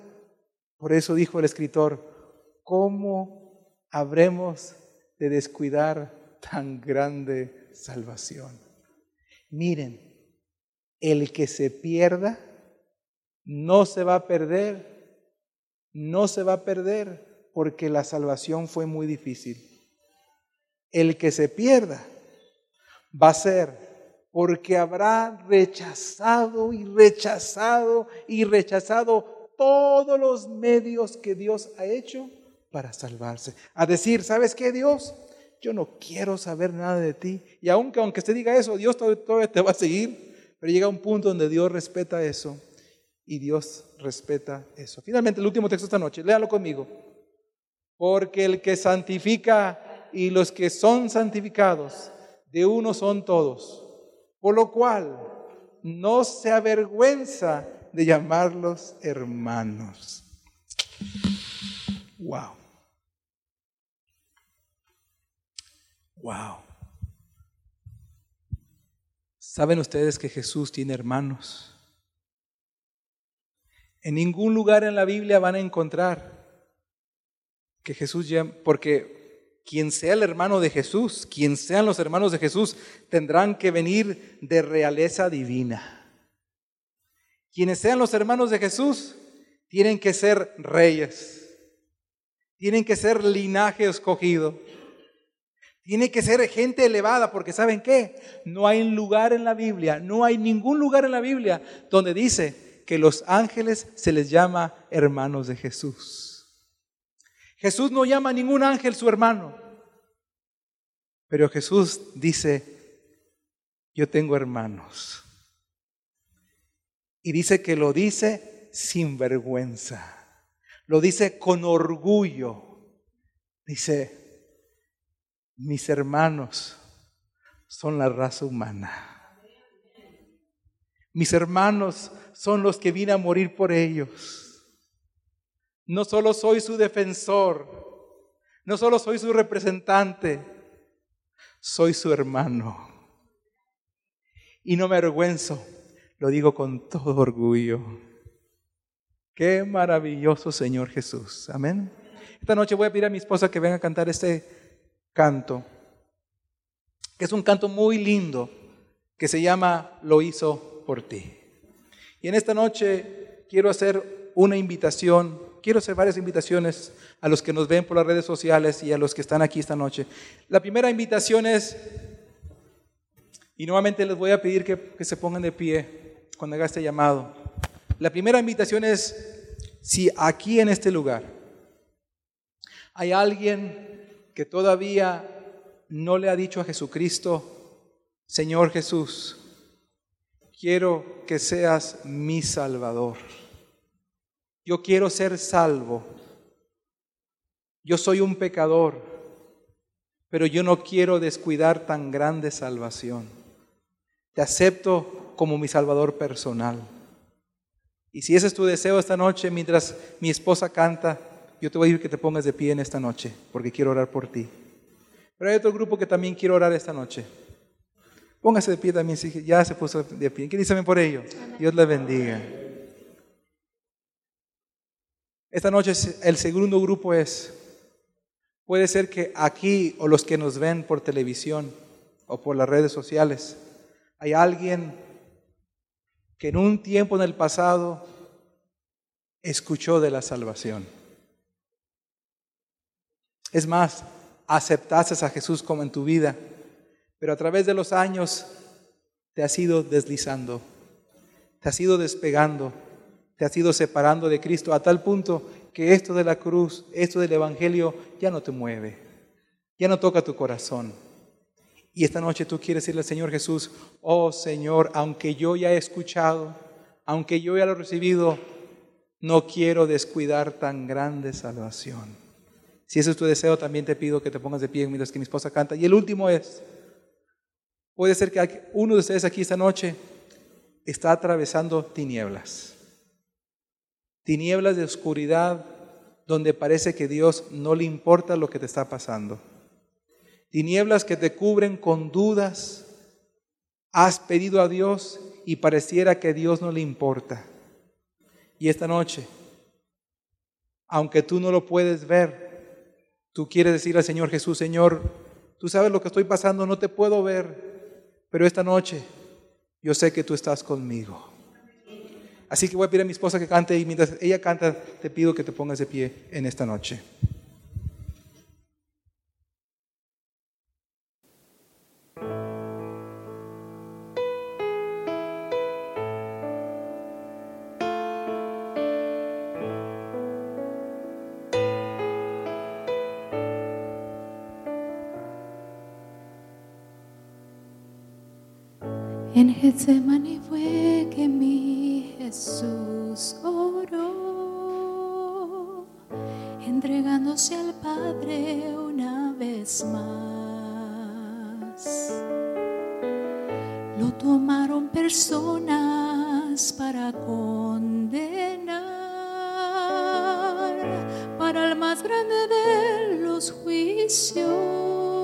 por eso dijo el escritor, ¿cómo habremos de descuidar tan grande salvación? Miren, el que se pierda no se va a perder, no se va a perder porque la salvación fue muy difícil. El que se pierda va a ser porque habrá rechazado y rechazado y rechazado todos los medios que Dios ha hecho para salvarse. A decir, ¿sabes qué Dios? Yo no quiero saber nada de ti. Y aunque, aunque usted diga eso, Dios todavía te va a seguir. Pero llega un punto donde Dios respeta eso y Dios respeta eso. Finalmente, el último texto esta noche, léalo conmigo. Porque el que santifica y los que son santificados, de uno son todos. Por lo cual, no se avergüenza de llamarlos hermanos. Wow. Wow. ¿Saben ustedes que Jesús tiene hermanos? En ningún lugar en la Biblia van a encontrar que Jesús porque quien sea el hermano de Jesús, quien sean los hermanos de Jesús, tendrán que venir de realeza divina. Quienes sean los hermanos de Jesús, tienen que ser reyes, tienen que ser linaje escogido, tiene que ser gente elevada, porque ¿saben qué? No hay lugar en la Biblia, no hay ningún lugar en la Biblia donde dice que los ángeles se les llama hermanos de Jesús. Jesús no llama a ningún ángel su hermano, pero Jesús dice, yo tengo hermanos. Y dice que lo dice sin vergüenza, lo dice con orgullo. Dice, mis hermanos son la raza humana. Mis hermanos son los que vine a morir por ellos. No solo soy su defensor, no solo soy su representante, soy su hermano. Y no me avergüenzo, lo digo con todo orgullo. Qué maravilloso Señor Jesús. Amén. Esta noche voy a pedir a mi esposa que venga a cantar este canto, que es un canto muy lindo, que se llama Lo hizo por ti. Y en esta noche quiero hacer una invitación, quiero hacer varias invitaciones a los que nos ven por las redes sociales y a los que están aquí esta noche. La primera invitación es, y nuevamente les voy a pedir que, se pongan de pie cuando haga este llamado. La primera invitación es, si aquí en este lugar hay alguien que todavía no le ha dicho a Jesucristo, Señor Jesús, quiero que seas mi Salvador. Yo quiero ser salvo. Yo soy un pecador, pero yo no quiero descuidar tan grande salvación. Te acepto como mi Salvador personal. Y si ese es tu deseo esta noche, mientras mi esposa canta, yo te voy a decir que te pongas de pie en esta noche, porque quiero orar por ti. Pero hay otro grupo que también quiero orar esta noche. Póngase de pie también, si ya se puso de pie. ¿Qué dicen por ello? Dios le bendiga. Esta noche el segundo grupo es, puede ser que aquí o los que nos ven por televisión o por las redes sociales, hay alguien que en un tiempo en el pasado escuchó de la salvación. Es más, aceptaste a Jesús como en tu vida pero a través de los años te has ido deslizando, te has ido despegando, te has ido separando de Cristo a tal punto que esto de la cruz, esto del Evangelio ya no te mueve, ya no toca tu corazón. Y esta noche tú quieres decirle al Señor Jesús, oh Señor, aunque yo ya he escuchado, aunque yo ya lo he recibido, no quiero descuidar tan grande salvación. Si ese es tu deseo, también te pido que te pongas de pie mientras que mi esposa canta. Y el último es, Puede ser que uno de ustedes aquí esta noche está atravesando tinieblas. Tinieblas de oscuridad donde parece que Dios no le importa lo que te está pasando. Tinieblas que te cubren con dudas. Has pedido a Dios y pareciera que Dios no le importa. Y esta noche, aunque tú no lo puedes ver, tú quieres decir al Señor Jesús, Señor, tú sabes lo que estoy pasando, no te puedo ver, pero esta noche yo sé que tú estás conmigo. Así que voy a pedir a mi esposa que cante y mientras ella canta, te pido que te pongas de pie en esta noche. En Getsemaní fue que mi Jesús oró, entregándose al Padre una vez más. Lo tomaron personas para condenar, para el más grande de los juicios.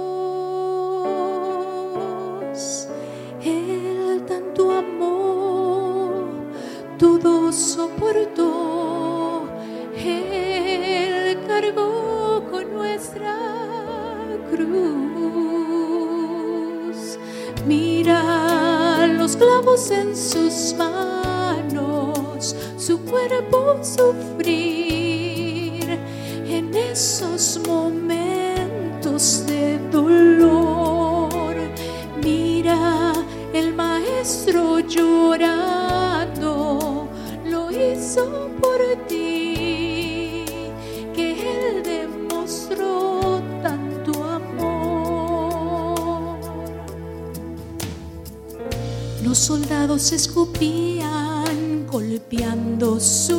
Soportó. Él cargó con nuestra cruz. Mira los clavos en sus manos, su cuerpo sufrir en esos momentos escupían, golpeando su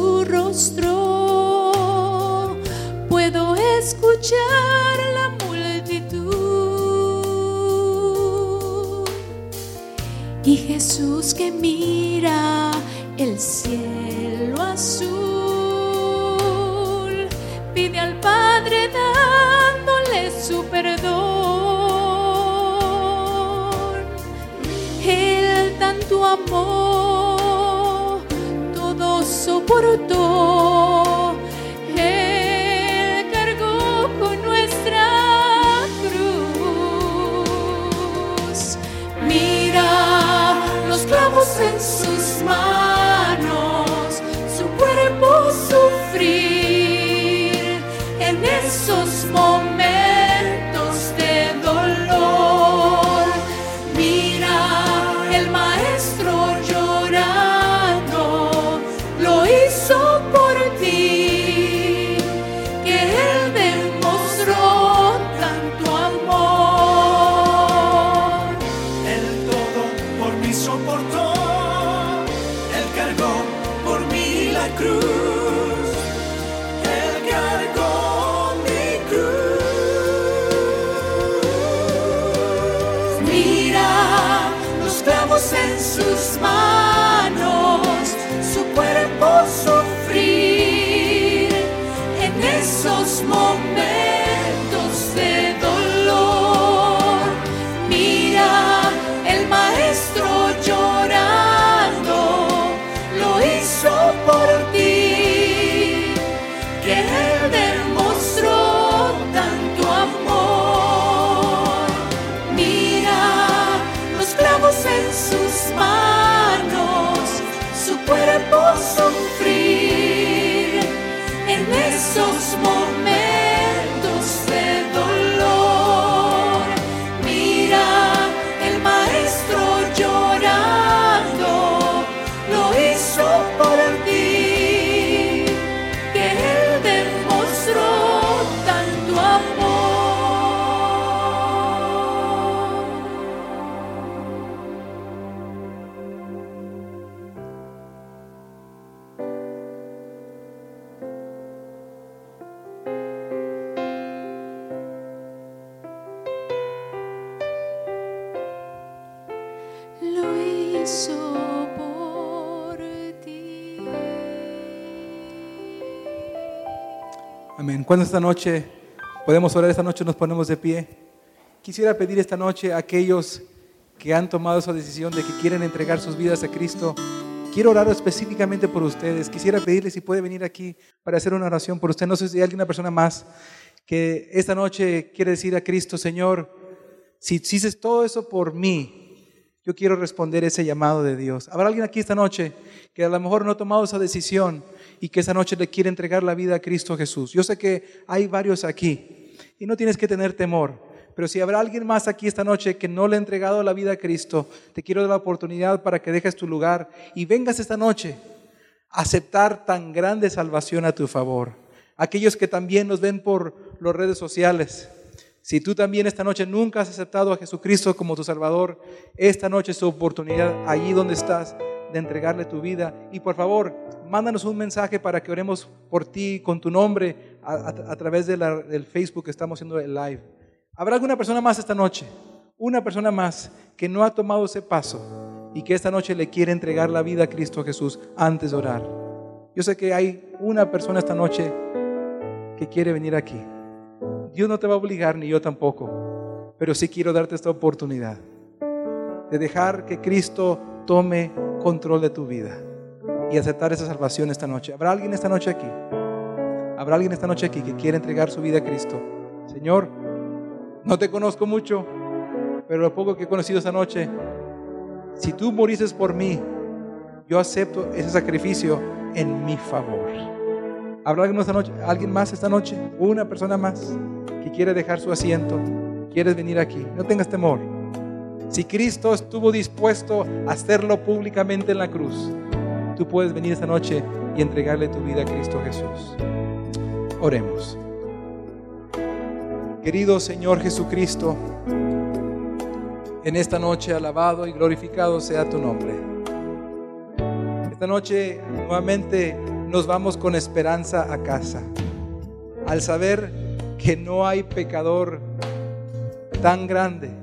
Cuando esta noche podemos orar, esta noche nos ponemos de pie. Quisiera pedir esta noche a aquellos que han tomado esa decisión de que quieren entregar sus vidas a Cristo. Quiero orar específicamente por ustedes. Quisiera pedirle si puede venir aquí para hacer una oración por usted. No sé si hay alguna persona más que esta noche quiere decir a Cristo, Señor, si hiciste todo eso por mí, yo quiero responder ese llamado de Dios. ¿Habrá alguien aquí esta noche que a lo mejor no ha tomado esa decisión y que esta noche le quiere entregar la vida a Cristo Jesús? Yo sé que hay varios aquí y no tienes que tener temor. Pero si habrá alguien más aquí esta noche que no le ha entregado la vida a Cristo, te quiero dar la oportunidad para que dejes tu lugar y vengas esta noche a aceptar tan grande salvación a tu favor. Aquellos que también nos ven por las redes sociales, Si tú también esta noche nunca has aceptado a Jesucristo como tu Salvador, esta noche es tu oportunidad allí donde estás de entregarle tu vida. Y por favor, mándanos un mensaje para que oremos por ti con tu nombre a, través de del Facebook que estamos haciendo el live. ¿Habrá alguna persona más esta noche? Una persona más que no ha tomado ese paso y que esta noche le quiere entregar la vida a Cristo Jesús antes de orar. Yo sé que hay una persona esta noche que quiere venir aquí. Dios no te va a obligar, ni yo tampoco, pero sí quiero darte esta oportunidad de dejar que Cristo tome control de tu vida y aceptar esa salvación esta noche. ¿Habrá alguien esta noche aquí? ¿Habrá alguien esta noche aquí que quiere entregar su vida a Cristo? Señor, no te conozco mucho, pero lo poco que he conocido esta noche, si tú morices por mí, yo acepto ese sacrificio en mi favor. ¿Habrá alguien, esta noche, alguien más esta noche? ¿Una persona más? que quiere dejar su asiento, quieres venir aquí, no tengas temor. Si Cristo estuvo dispuesto a hacerlo públicamente en la cruz, tú puedes venir esta noche y entregarle tu vida a Cristo Jesús. Oremos. Querido Señor Jesucristo, en esta noche alabado y glorificado sea tu nombre. Esta noche nuevamente nos vamos con esperanza a casa, al saber que no hay pecador tan grande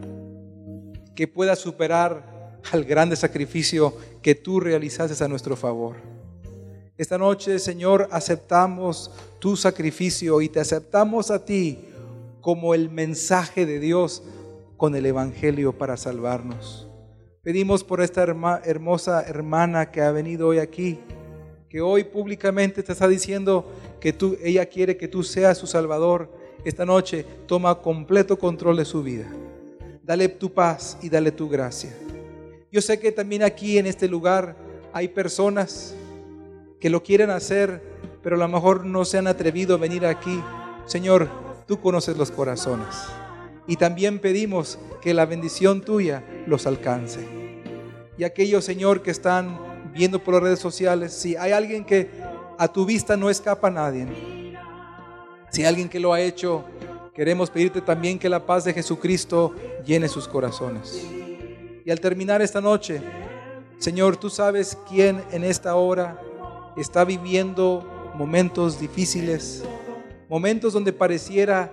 que pueda superar al grande sacrificio que tú realizaste a nuestro favor. Esta noche, Señor, aceptamos tu sacrificio y te aceptamos a ti como el mensaje de Dios con el Evangelio para salvarnos. Pedimos por esta hermosa hermana que ha venido hoy aquí, que hoy públicamente te está diciendo que tú, ella quiere que tú seas su Salvador esta noche toma completo control de su vida. Dale tu paz y dale tu gracia. Yo sé que también aquí en este lugar hay personas que lo quieren hacer, pero a lo mejor no se han atrevido a venir aquí. Señor, tú conoces los corazones. Y también pedimos que la bendición tuya los alcance. Y aquellos, Señor, que están viendo por las redes sociales, si hay alguien que a tu vista no escapa nadie, si alguien que lo ha hecho, queremos pedirte también que la paz de Jesucristo llene sus corazones. Y al terminar esta noche, Señor, tú sabes quién en esta hora está viviendo momentos difíciles, momentos donde pareciera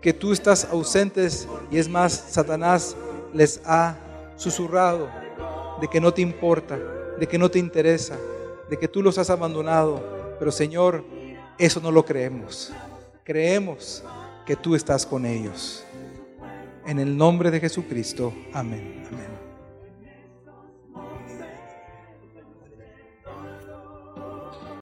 que tú estás ausentes y es más, Satanás les ha susurrado de que no te importa, de que no te interesa, de que tú los has abandonado. Pero Señor, eso no lo creemos creemos que tú estás con ellos. En el nombre de Jesucristo, amén. Amén.